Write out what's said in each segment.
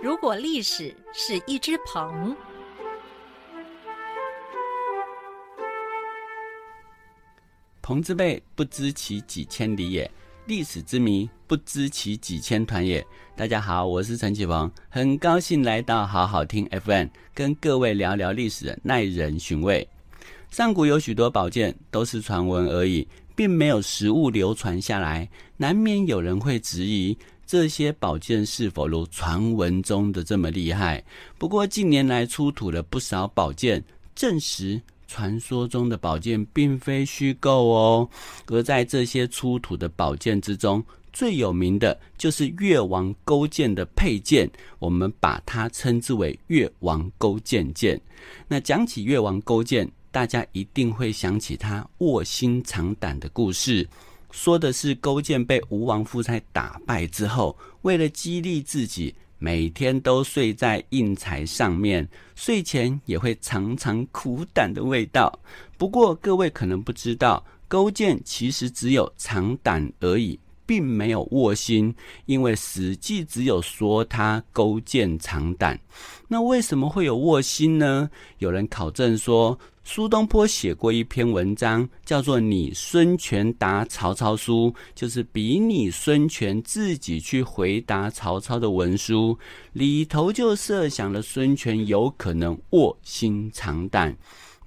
如果历史是一只鹏，鹏之辈不知其几千里也，历史之谜不知其几千团也。大家好，我是陈启鹏，很高兴来到好好听 FM，跟各位聊聊历史，耐人寻味。上古有许多宝剑都是传闻而已，并没有实物流传下来，难免有人会质疑这些宝剑是否如传闻中的这么厉害。不过近年来出土了不少宝剑，证实传说中的宝剑并非虚构哦。而在这些出土的宝剑之中，最有名的就是越王勾践的佩剑，我们把它称之为越王勾践剑。那讲起越王勾践，大家一定会想起他卧薪尝胆的故事，说的是勾践被吴王夫差打败之后，为了激励自己，每天都睡在硬材上面，睡前也会尝尝苦胆的味道。不过各位可能不知道，勾践其实只有尝胆而已。并没有卧薪，因为《史记》只有说他勾践尝胆。那为什么会有卧薪呢？有人考证说，苏东坡写过一篇文章，叫做《拟孙权答曹操书》，就是比拟孙权自己去回答曹操的文书，里头就设想了孙权有可能卧薪尝胆。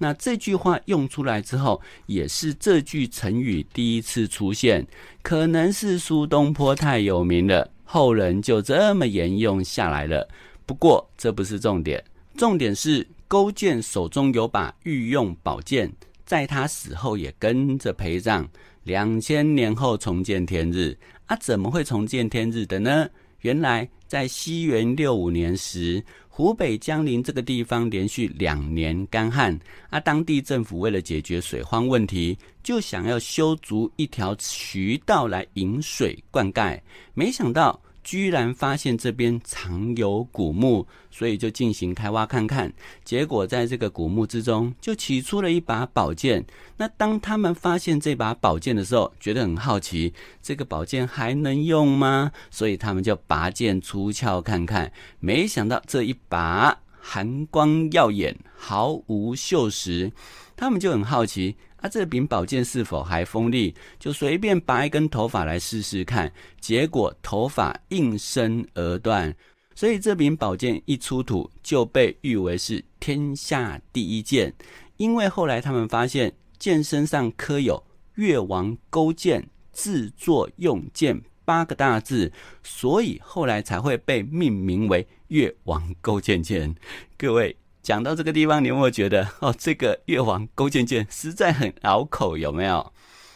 那这句话用出来之后，也是这句成语第一次出现。可能是苏东坡太有名了，后人就这么沿用下来了。不过这不是重点，重点是勾践手中有把御用宝剑，在他死后也跟着陪葬。两千年后重见天日啊？怎么会重见天日的呢？原来在西元六五年时。湖北江陵这个地方连续两年干旱，啊，当地政府为了解决水荒问题，就想要修筑一条渠道来引水灌溉，没想到。居然发现这边藏有古墓，所以就进行开挖看看。结果在这个古墓之中，就取出了一把宝剑。那当他们发现这把宝剑的时候，觉得很好奇，这个宝剑还能用吗？所以他们就拔剑出鞘看看。没想到这一把寒光耀眼，毫无锈蚀。他们就很好奇。啊，这柄宝剑是否还锋利？就随便拔一根头发来试试看，结果头发应声而断。所以这柄宝剑一出土就被誉为是天下第一剑。因为后来他们发现剑身上刻有“越王勾践制作用剑”八个大字，所以后来才会被命名为“越王勾践剑”。各位。讲到这个地方，你有没有觉得哦，这个越王勾践剑实在很拗口，有没有？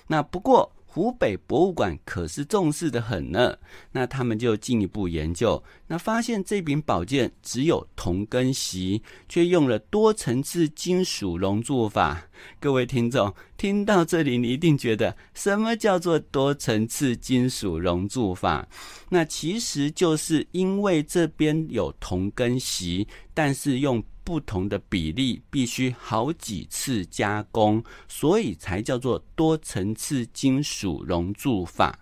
那不过湖北博物馆可是重视的很呢。那他们就进一步研究，那发现这柄宝剑只有铜跟锡，却用了多层次金属熔铸法。各位听众听到这里，你一定觉得什么叫做多层次金属熔铸法？那其实就是因为这边有铜跟锡，但是用不同的比例必须好几次加工，所以才叫做多层次金属熔铸法。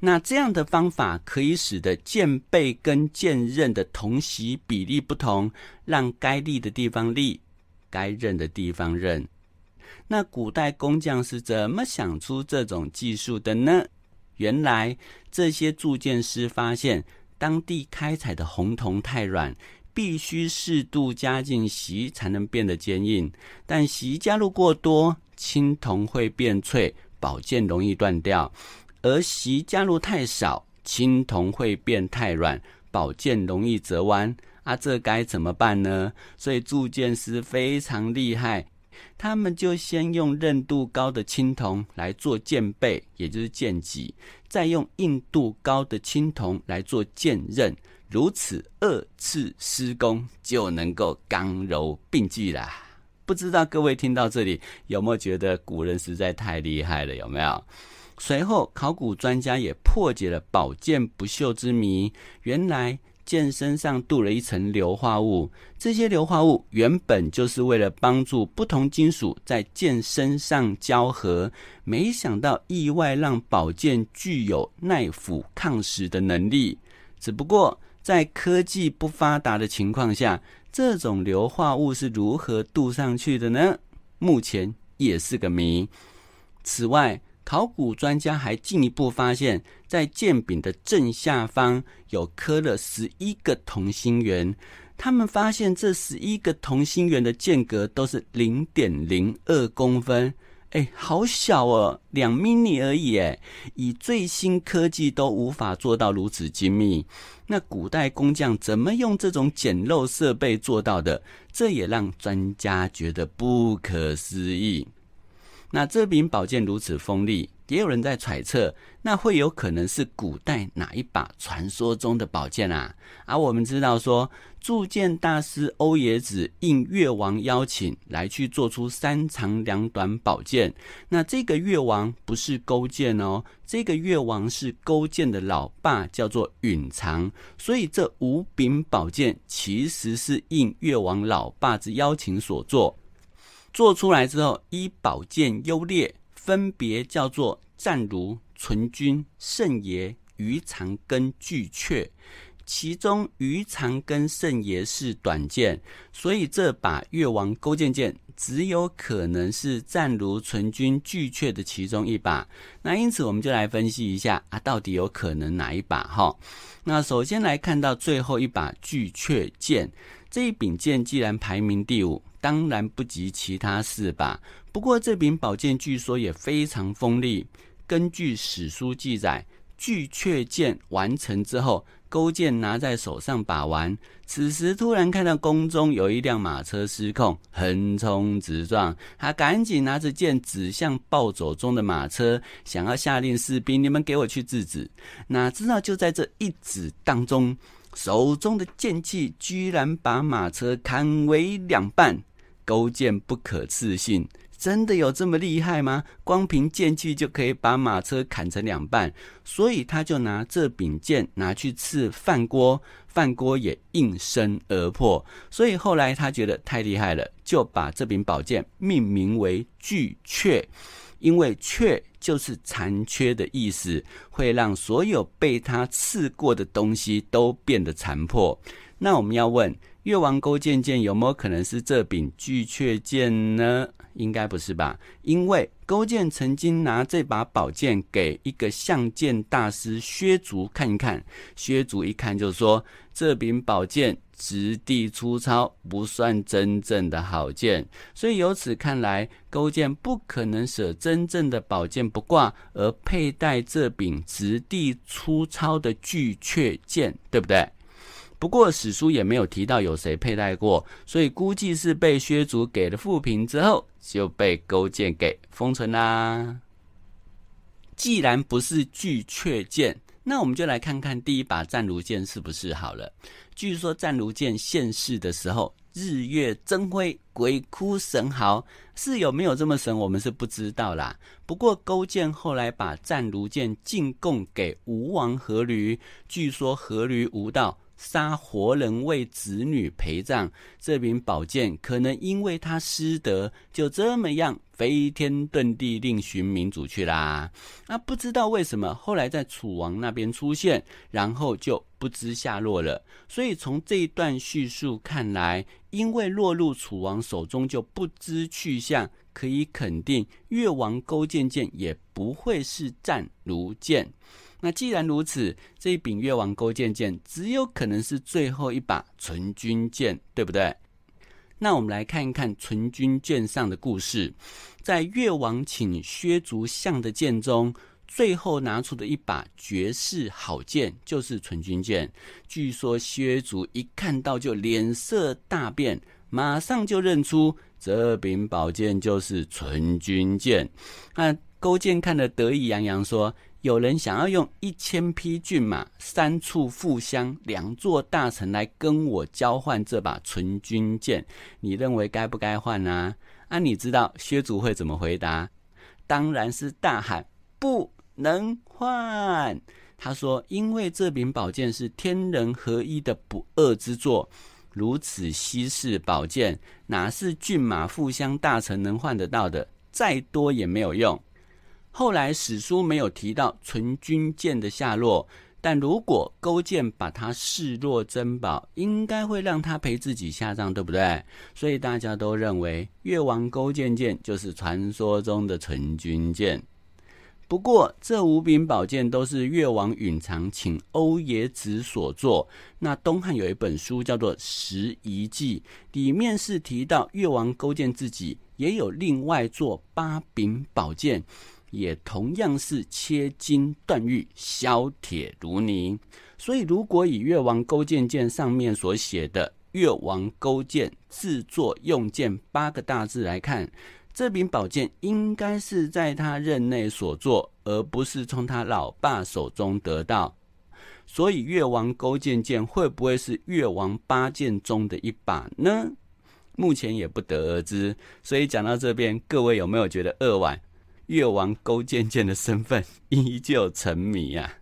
那这样的方法可以使得剑背跟剑刃的铜锡比例不同，让该立的地方立，该刃的地方刃。那古代工匠是怎么想出这种技术的呢？原来这些铸剑师发现，当地开采的红铜太软。必须适度加进锡才能变得坚硬，但锡加入过多，青铜会变脆，宝剑容易断掉；而锡加入太少，青铜会变太软，宝剑容易折弯。啊，这该怎么办呢？所以铸剑师非常厉害，他们就先用韧度高的青铜来做剑背，也就是剑脊，再用硬度高的青铜来做剑刃。如此二次施工就能够刚柔并济啦。不知道各位听到这里有没有觉得古人实在太厉害了？有没有？随后考古专家也破解了宝剑不锈之谜。原来剑身上镀了一层硫化物，这些硫化物原本就是为了帮助不同金属在剑身上交合，没想到意外让宝剑具有耐腐抗蚀的能力。只不过。在科技不发达的情况下，这种硫化物是如何镀上去的呢？目前也是个谜。此外，考古专家还进一步发现，在剑柄的正下方有刻了十一个同心圆。他们发现这十一个同心圆的间隔都是零点零二公分，哎，好小哦，两 mini 而已，哎，以最新科技都无法做到如此精密。那古代工匠怎么用这种简陋设备做到的？这也让专家觉得不可思议。那这柄宝剑如此锋利，也有人在揣测，那会有可能是古代哪一把传说中的宝剑啊？而我们知道说，铸剑大师欧冶子应越王邀请来去做出三长两短宝剑。那这个越王不是勾践哦，这个越王是勾践的老爸，叫做允常。所以这五柄宝剑其实是应越王老爸之邀请所做。做出来之后，依宝剑优劣，分别叫做湛如、纯君、圣爷、鱼长跟巨阙。其中鱼长跟圣爷是短剑，所以这把越王勾践剑只有可能是战如、纯君、巨阙的其中一把。那因此，我们就来分析一下啊，到底有可能哪一把？哈，那首先来看到最后一把巨阙剑，这一柄剑既然排名第五。当然不及其他四把，不过这柄宝剑据说也非常锋利。根据史书记载，巨阙剑完成之后，勾践拿在手上把玩，此时突然看到宫中有一辆马车失控，横冲直撞，他赶紧拿着剑指向暴走中的马车，想要下令士兵：“你们给我去制止！”哪知道就在这一指当中，手中的剑气居然把马车砍为两半。勾践不可置信，真的有这么厉害吗？光凭剑气就可以把马车砍成两半，所以他就拿这柄剑拿去刺范郭，范郭也应声而破。所以后来他觉得太厉害了，就把这柄宝剑命名为巨阙，因为阙就是残缺的意思，会让所有被他刺过的东西都变得残破。那我们要问。越王勾践剑有没有可能是这柄巨阙剑呢？应该不是吧？因为勾践曾经拿这把宝剑给一个相剑大师薛竹看一看，薛竹一看就说：“这柄宝剑质地粗糙，不算真正的好剑。”所以由此看来，勾践不可能舍真正的宝剑不挂，而佩戴这柄质地粗糙的巨阙剑，对不对？不过史书也没有提到有谁佩戴过，所以估计是被薛族给了富平之后，就被勾践给封存啦。既然不是巨阙剑，那我们就来看看第一把战如剑是不是好了。据说战如剑现世的时候，日月争辉，鬼哭神嚎，是有没有这么神，我们是不知道啦。不过勾践后来把战如剑进贡给吴王阖闾，据说阖闾无道。杀活人为子女陪葬，这柄宝剑可能因为他失德，就这么样飞天遁地，另寻民主去啦。那不知道为什么后来在楚王那边出现，然后就不知下落了。所以从这一段叙述看来，因为落入楚王手中就不知去向，可以肯定越王勾践剑也不会是战如剑。那既然如此，这一柄越王勾践剑只有可能是最后一把纯军剑，对不对？那我们来看一看纯军剑上的故事。在越王请薛竹相的剑中，最后拿出的一把绝世好剑就是纯军剑。据说薛竹一看到就脸色大变，马上就认出这柄宝剑就是纯军剑。那勾践看得得意洋洋，说。有人想要用一千匹骏马、三处富乡、两座大城来跟我交换这把纯军剑，你认为该不该换呢？啊，你知道薛祖会怎么回答？当然是大喊不能换。他说：“因为这柄宝剑是天人合一的不二之作，如此稀世宝剑，哪是骏马、富乡、大臣能换得到的？再多也没有用。”后来史书没有提到纯君剑的下落，但如果勾践把他视若珍宝，应该会让他陪自己下葬，对不对？所以大家都认为越王勾践剑就是传说中的纯君剑。不过，这五柄宝剑都是越王允常请欧冶子所作。那东汉有一本书叫做《拾遗记》，里面是提到越王勾践自己也有另外做八柄宝剑，也同样是切金断玉、削铁如泥。所以，如果以越王勾践剑上面所写的“越王勾践制作用剑”八个大字来看，这柄宝剑应该是在他任内所做，而不是从他老爸手中得到。所以，越王勾践剑会不会是越王八剑中的一把呢？目前也不得而知。所以讲到这边，各位有没有觉得扼腕？越王勾践剑的身份依旧沉迷啊！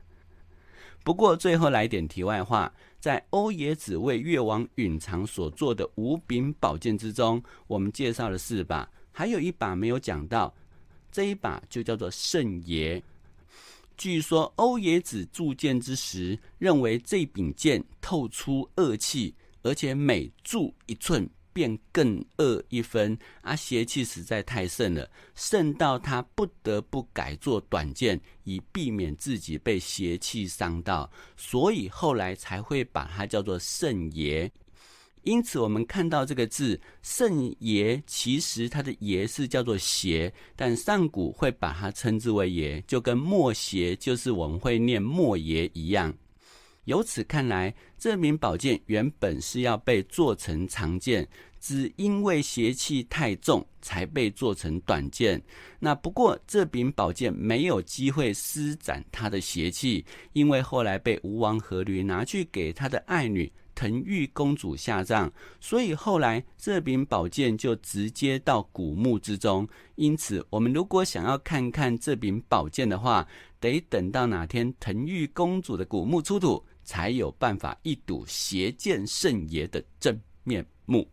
不过最后来点题外话，在欧冶子为越王允常所做的五柄宝剑之中，我们介绍了四把。还有一把没有讲到，这一把就叫做圣爷。据说欧冶子铸剑之时，认为这柄剑透出恶气，而且每铸一寸便更恶一分，啊，邪气实在太盛了，盛到他不得不改做短剑，以避免自己被邪气伤到，所以后来才会把它叫做圣爷。因此，我们看到这个字“圣爷”，其实它的“爷”是叫做“邪”，但上古会把它称之为“爷”，就跟“莫邪”就是我们会念“莫爷”一样。由此看来，这名宝剑原本是要被做成长剑，只因为邪气太重，才被做成短剑。那不过，这柄宝剑没有机会施展它的邪气，因为后来被吴王阖闾拿去给他的爱女。腾玉公主下葬，所以后来这柄宝剑就直接到古墓之中。因此，我们如果想要看看这柄宝剑的话，得等到哪天腾玉公主的古墓出土，才有办法一睹邪剑圣爷的真面目。